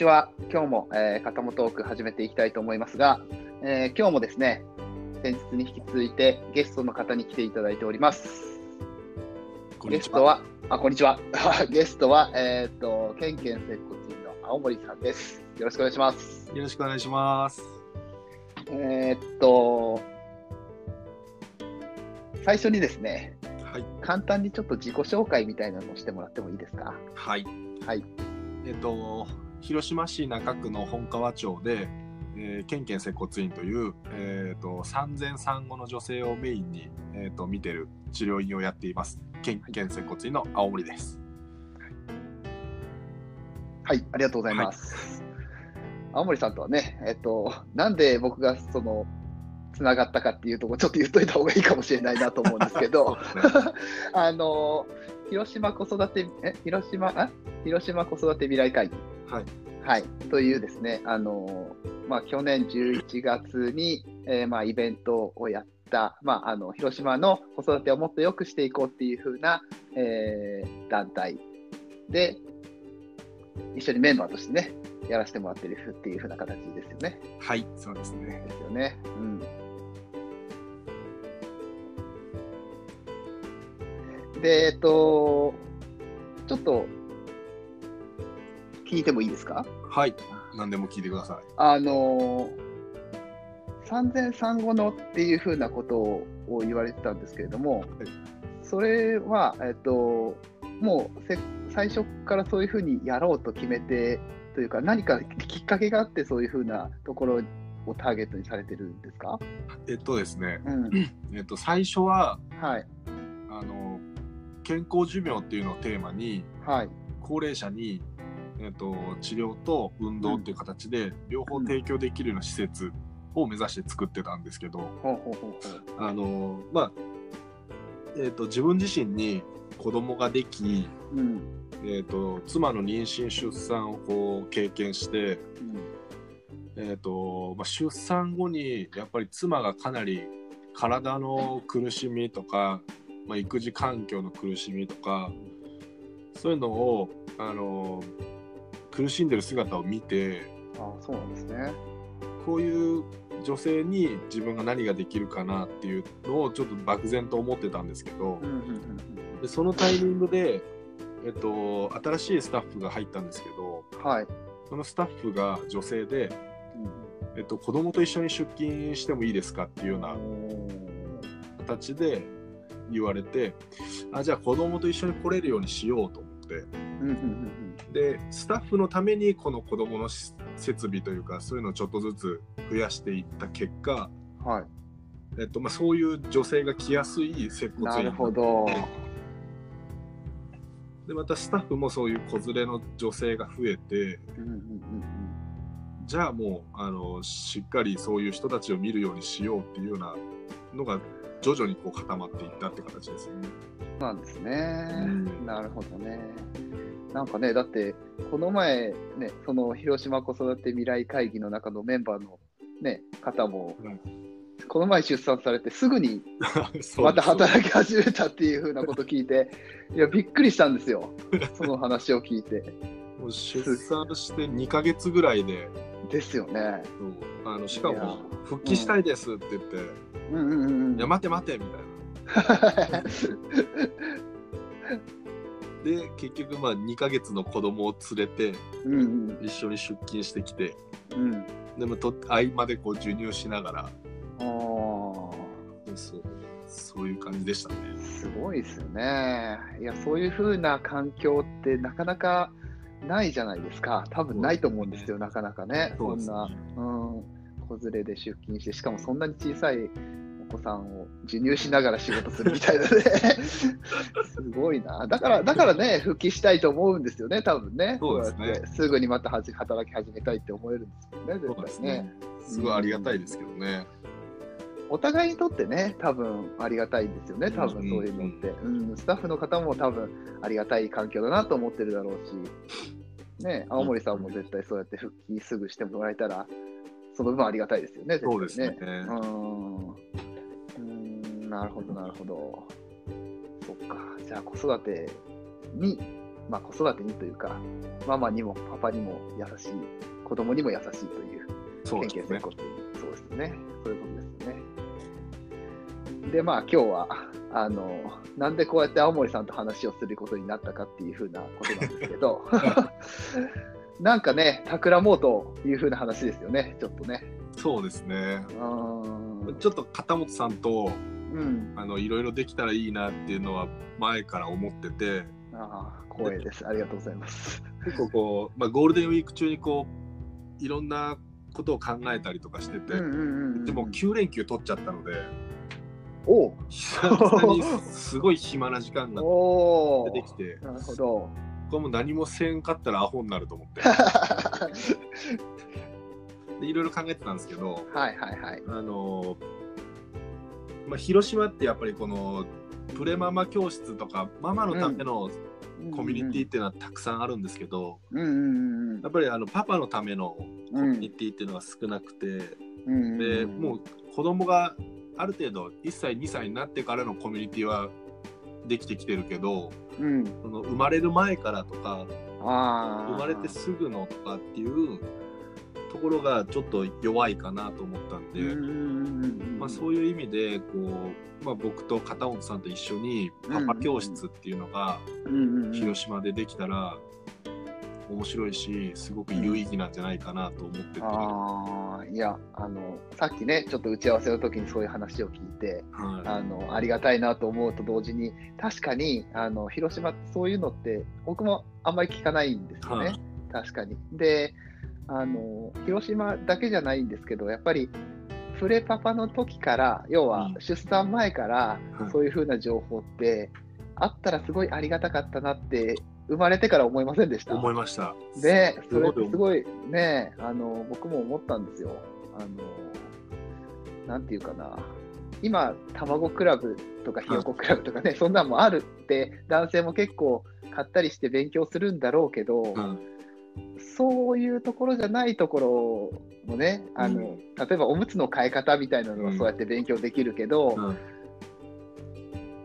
ちは。今日も、えー、肩もトーク始めていきたいと思いますが、えー、今日もですね、先日に引き続いてゲストの方に来ていただいております。ゲストは、あ、こんにちは。ゲストは、えっ、と、ケンケン接骨院の青森さんです。よろしくお願いします。よろしくお願いします。えっと、最初にですね、はい。簡単にちょっと自己紹介みたいなのをしてもらってもいいですか？はい。はい。えっと、広島市中区の本川町で、えー、ケンケン接骨院という、えー、と産前産後の女性をメインに、えー、と見てる治療院をやっています。ケンケン接骨院の青森です。はい、ありがとうございます。青森さんとはね、えっと、なんで僕がその、つながったかっていうところ、ちょっと言っといた方がいいかもしれないなと思うんですけど、あの、広島子育て、え、広島、あ？広島子育て未来会議。はい。はい。というですね、あの、まあ、去年11月に、えーまあ、イベントをやった、まあ、あの、広島の子育てをもっと良くしていこうっていう風な、えー団体で、一緒にメンバーとしてね、やらせてもらってるっていう風な形ですよね。はい、そうですね。ですよね。うん。で、えっと、ちょっと、聞いてもいいですか？はい。何でも聞いてください。あの、産前産後のっていうふうなことを言われてたんですけれども、それは、えっと、もうせ最初からそういうふうにやろうと決めて、というか、何かきっかけがあって、そういうふうなところをターゲットにされてるんですか？えっとですね、うん。えっと、最初は、はい。あの、健康寿命っていうのをテーマに、はい。高齢者に、えっと治療と運動っていう形で両方提供できるような施設を目指して作ってたんですけど、ほうほうほうほう。あのまあえっと自分自身に子供ができ、うん。えっと妻の妊娠出産をこう経験して、えっとまあ、出産後にやっぱり妻がかなり体の苦しみとか、まあ、育児環境の苦しみとかそういうのをあの苦しんでる姿を見てあそうなんですね。こういう女性に自分が何ができるかなっていうのをちょっと漠然と思ってたんですけどうんうんうんでそのタイミングで、えっと、新しいスタッフが入ったんですけどうん。はい。そのスタッフが女性で、えっと、子供と一緒に出勤してもいいですかっていうような形で言われてあじゃあ子供と一緒に来れるようにしようと思ってうんうんうんでスタッフのためにこの子供のし設備というかそういうのをちょっとずつ増やしていった結果、うん。はい。えっとまあ、そういう女性が来やすい接骨院なるほど。でまたスタッフもそういう子連れの女性が増えてうんうんうんじゃあもうあのしっかりそういう人たちを見るようにしようっていうようなのが徐々にこう固まっていったって形ですよね。そうなんですね。うんなるほどね。なんかね、だって、この前、ね、その広島子育て未来会議の中のメンバーの、ね、方も、うんこの前出産されて、すぐに また働き始めたっていうふうなこと聞いて、いや、びっくりしたんですよ。その話を聞いて。もう出産して2ヶ月ぐらいでですよね。あのしかも復帰したいですって言ってうんうんうんうん。いや待て待てみたいな。で結局まあ2ヶ月の子供を連れてうんうん一緒に出勤してきてうん。でもと合間でこう授乳しながらああ。そうそういう感じでしたね。すごいですよね。いや、そういう風な環境ってなかなかないじゃないですか。多分ないと思うんですよ、なかなかね。そんな、うん、子連れで出勤して、しかもそんなに小さいお子さんを授乳しながら仕事するみたいなね。すごいな。だから、だからね、復帰したいと思うんですよね、多分ね。そうですねすぐにまたはじ働き始めたいって思えるんですよね、そう絶対ですねね。。すごいありがたいですけどね。お互いにとってね、多分ありがたいんですよね、多分そういうのって。うん、スタッフの方も多分ありがたい環境だなと思ってるだろうし、ね、青森さんも絶対そうやって復帰すぐしてもらえたら、その分ありがたいですよね、そうですね。うんうんなるほど、なるほど。そっか。じゃあ、子育てにまあ、子育てにというか、ママにもパパにも優しい、子供にも優しいという、そうですねそうですね。そういうことですね。で、まあ、今日は、あの、なんでこうやって青森さんと話をすることになったかっていうふうなことなんですけど、なんかね、企もうというふうな話ですよね、ちょっとね。そうですね。うーん。ちょっと片本さんとうん。あのいろいろできたらいいなっていうのは前から思っててああ、光栄です。ありがとうございます。結構こう、まあ、ゴールデンウィーク中にこういろんなことを考えたりとかしてて、でも9連休取っちゃったのでおう久々に すごい暇な時間が出てきてなるほど。これもう何もせんかったらアホになると思って でいろいろ考えてたんですけどはいはいはい。あのまあ、広島ってやっぱりこのプレママ教室とかママのためのコミュニティっていうのはたくさんあるんですけど、うんうんうんやっぱりあのパパのためのうコミュニんティっていうのが少なくて、うん。でもう子供がある程度1歳2歳になってからのコミュニティはできてきてるけどうん、うん、その生まれる前からとか生まれてすぐのとかっていうところがちょっと弱いかなと思ったんで、まあ、そういう意味でこう、まあ、僕と片本さんと一緒にパパ教室っていうのが広島でできたら面白いしすごく有意義なんじゃないかなと思ってて、はああいやあのさっきねちょっと打ち合わせの時にそういう話を聞いてい。あのありがたいなと思うと同時に確かにあの広島ってそういうのって僕もあんまり聞かないんですよね、はい。確かに。であの広島だけじゃないんですけどやっぱりフレパパの時から要はうん。出産前からはいそういう風な情報ってあったらすごいありがたかったなって生まれてから思いませんでした。思いました。で、それってすすごいね、あの、僕も思ったんですよ。あの、なんていうかな。今、卵クラブとかひよこクラブとかね、そんなんもあるって、男性も結構買ったりして勉強するんだろうけど、うんそういうところじゃないところもね、あの、うん。例えばおむつの替え方みたいなのはうん。そうやって勉強できるけど、うん。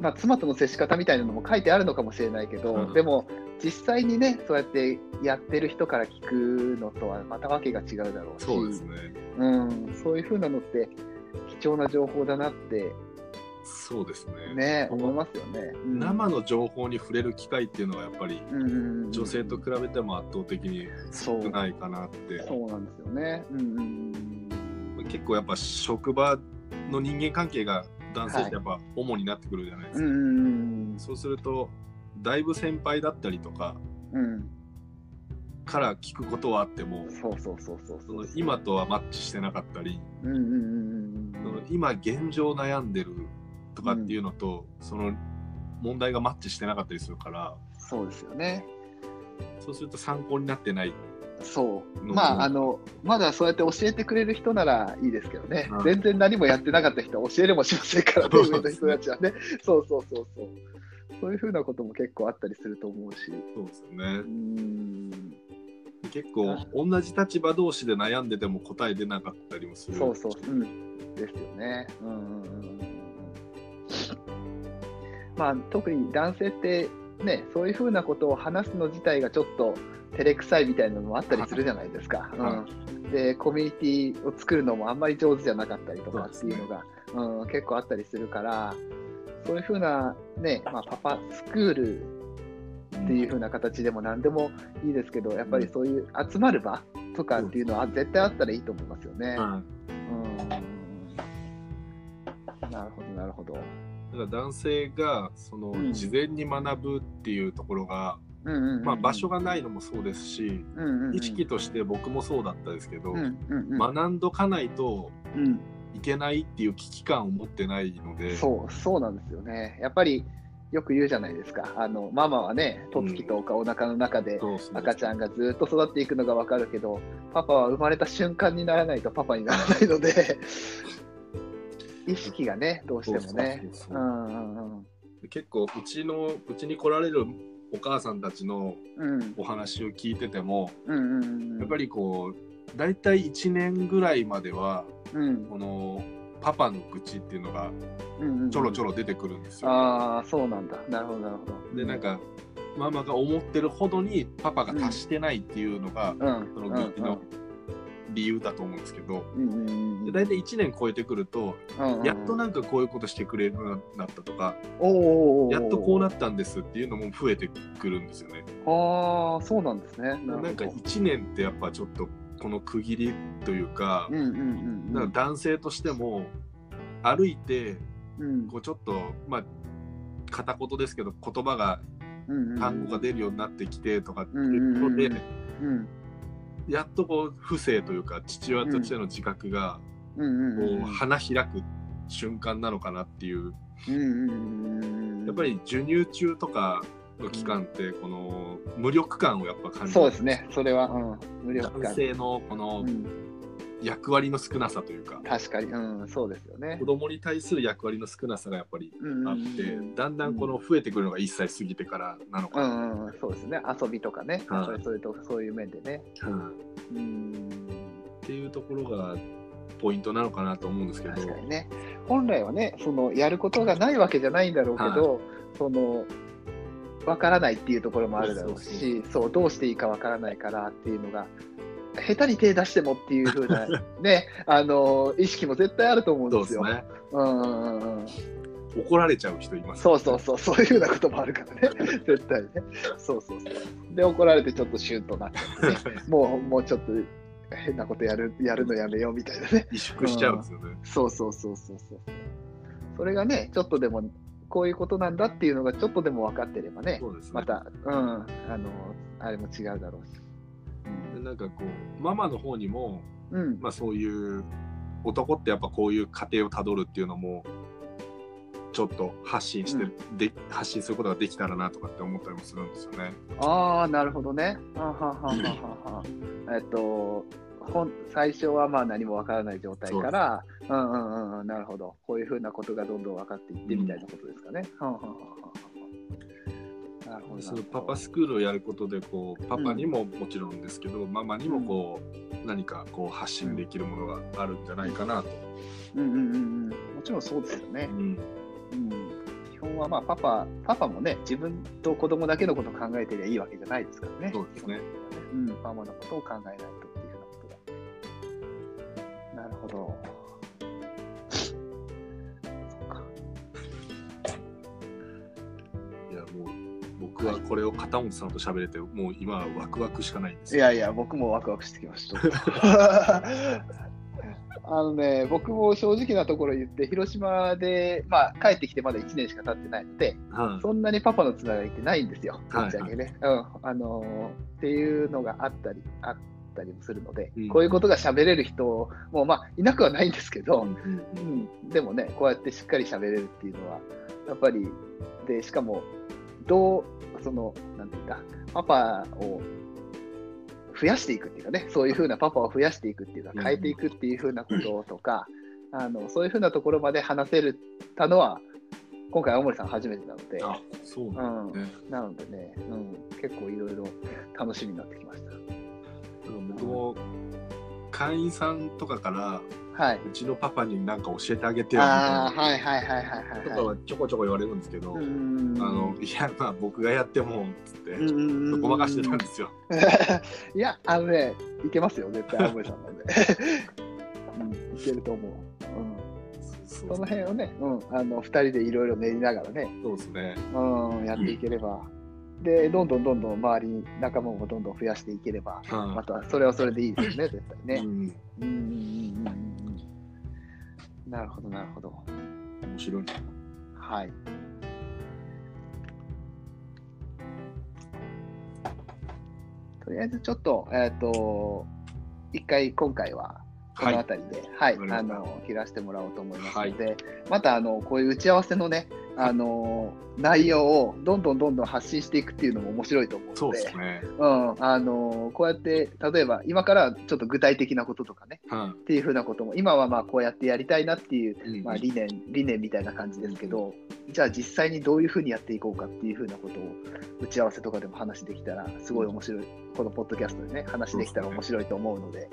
まあ、妻との接し方みたいなのも書いてあるのかもしれないけど、うん。でも実際にね、そうやってやってる人から聞くのとはまたわけが違うだろうし、そうね。うん、そういうふうなのって貴重な情報だなってそうですね。ね、思いますよね。うん。生の情報に触れる機会っていうのはやっぱり女性と比べても圧倒的に少ないかなって。そうなんですよね。うんうんうん結構やっぱ職場の人間関係が男性ってやっぱ主になってくるじゃないですか、うんうんうんそうするとだいぶ先輩だったりとかうん。から聞くことはあってもそうそうそうその今とはマッチしてなかったりうんうんうんうん。その今現状悩んでるとかっていうのと、その問題がマッチしてなかったりするからそうですよね。そうすると参考になってないそう。のまあ、あの、まだそうやって教えてくれる人ならいいですけどね。うん全然何もやってなかった人は教えれもしませんからね、そう上の人たちはね。そうそうそうそう。そういうふうなことも結構あったりすると思うし。そうですようねん。結構同じ立場同士で悩んでても答え出なかったりもするそうそう。うん。ですよね。うんうんうんうん。まあ、特に男性って、ね、そういうふうなことを話すの自体がちょっと照れくさいみたいなのもあったりするじゃないですか。はうん、で、コミュニティを作るのもあんまり上手じゃなかったりとかっていうのが、うん、結構あったりするから、そういうふうな、ね、まあ、パパスクールっていうふうな形でも何でもいいですけど、やっぱりそういう集まる場とかっていうのは絶対あったらいいと思いますよね。はうんなるほど、なるほど。い、だから男性がそのうん。事前に学ぶっていうところが、うんうんうんまあ、場所がないのもそうですし、うんうんうん。意識として僕もそうだったですけど、うんうんうん。学んどかないとうん。いけないっていう危機感を持ってないのでそう、そうなんですよね。やっぱりよく言うじゃないですか。あの、ママはね、とつきとかお腹の中で赤ちゃんがずっと育っていくのがわかるけど、パパは生まれた瞬間にならないとパパにならないので、意識がね、どうしてもね。結構うちのうちに来られるお母さんたちのうん。お話を聞いててもうんうんうんやっぱりこう大体1年ぐらいまではうん。このパパの愚痴っていうのがうんうんちょろちょろ出てくるんですよ。ああ、そうなんだ。なるほど、なるほど。でなんかママが思ってるほどにパパが達してないっていうのが、うん。その軍記の理由だと思うんですけど、で大体1年超えてくると、やっとなんかこういうことしてくれるようになったとか、やっとこうなったんですっていうのも増えてくるんですよね。ああそうなんですね。なんか1年ってやっぱちょっとこの区切りというか男性としても歩いてうん。こうちょっとまあ片言ですけど言葉が単語が出るようになってきてとかってうんいうことで、うんやっとこう不正というか父親としての自覚がこう花開く瞬間なのかなっていう。やっぱり授乳中とかの期間ってこの無力感をやっぱ感じるそうですね。それは、うん、無力感。男性のこのうん、役割の少なさというか確かに、うん、そうですよね子。供に対する役割の少なさがやっぱりあってだんだんこの増えてくるのが1歳過ぎてからなのうかな、んうん、そうですね。遊びとかね、はいそれそれとそういう面でね。はいうん、っていうところがポイントなのかなと思うんですけど確かにね。本来はね、そのやることがないわけじゃないんだろうけど、そのわからないっていうところもあるだろうし、そうどうしていいかわからないからっていうのが。下手に手出してもっていう風なね、あの意識も絶対あると思うんでよ。そうねうんうんうんうん。怒られちゃう人いますそうそうそう、そういうふうなこともあるからね、絶対ね。そうそうそう。で、怒られてちょっとシュンとなって、ね、もう、もうちょっと変なことやるやるのやめようみたいなね。萎縮しちゃうんですよね、そうそうそうそうそう。それがね、ちょっとでも、こういうことなんだっていうのがちょっとでも分かってればね、ねまた、うん、あの、あれも違うだろうし。でなんかこうママの方にも、うん、まあ、そういう男ってやっぱこういう過程をたどるっていうのもちょっと発信して、うんで発信することができたらなとかって思ったりもするんですよね。ああ、なるほどね。あははは。えっと、ほん最初はまあ何もわからない状態から、うんうんうんうん、なるほど。こういうふうなことがどんどん分かっていってみたいなことですかね。はん。そのパパスクールをやることでこうパパにももちろんですけど、ママにもこう何かこう発信できるものがあるんじゃないかなと。うんうんうんうん。もちろんそうですよね。うんうん。基本はまあパパ、パパもね、自分と子供だけのことを考えてりゃいいわけじゃないですからね。そうですね。うん、ママのことを考えないとこれを片本さんと喋れてもう今はワクワクしかないんですよ。いやいや、僕もワクワクしてきました。あのね、僕も正直なところ言って、広島で、まあ、帰ってきてまだ1年しか経ってないので、はい。そんなにパパのつながりってないんですよ、ぶはい。っちゃけね。うん。あのーっていうのがあったり、あったりもするので、うん。こういうことが喋れる人も、まあ、いなくはないんですけど、うん。うん、でもね、こうやってしっかり喋れるっていうのは、やっぱり、で、しかも、どう、その、なんていうんだ、パパを増やしていくっていうかね、そういうふうなパパを増やしていくっていうか、うん変えていくっていうふうなこととか、あのそういうふうなところまで話せるたのは、今回、青森さん初めてなので、あそううなん。なのでね、うん、結構いろいろ楽しみになってきましだから僕も会員さんとかからた。はい。うちのパパに何か教えてあげてよみたいなはいはいはいはいはい。とかはちょこちょこ言われるんですけど、あのいやまあ僕がやってもつってうんうんうんごまかしてたんですよ。いや、あのね、いけますよ、絶対、青森さんなんで。うん、いけると思う。うん、そその辺をね、うん、あの2人でいろいろ練りながらね、そうですね。うん、やっていければ、で、どんどんどんどん周りに仲間もどんどん増やしていければ、まはたそれはそれでいいですよね、絶対い、ね。うん、うんうんうんうんうん。なるほど、なるほど。面白い。はい。とりあえずちょっと、えっ、と、一回今回はこの辺りで、はい、わかりました。あの、切らせてもらおうと思いますので、また、あの、こういう打ち合わせのね、あの、内容をどんどんどんどん発信していくっていうのも面白いと思うので、そうですね。うん、あの、こうやって、例えば今からちょっと具体的なこととかね、はっていうふうなことも、今はまあこうやってやりたいなっていうい、うん。まあ、理念理念みたいな感じですけど、じゃあ実際にどういうふうにやっていこうかっていうふうなことを打ち合わせとかでも話できたら、すごい面白い、このポッドキャストでね、話できたら面白いと思うので、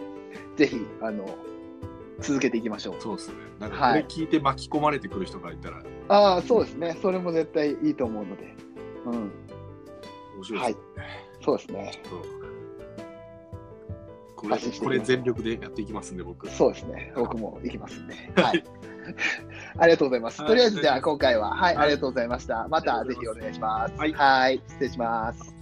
ぜひあの続けていきましょう。そうですね。なんかはいこれ聞いて巻き込まれてくる人がいたら、ああ、そうですね、それも絶対いいと思うので、うん、面白いですね。そうですね。これこれ全力でやっていきますんで、僕。そうですね。僕も行きますんで。はい。ありがとうございます。とりあえず、じゃあ今回は、はい、ありがとうございました。またぜひお願いします。はい、失礼します。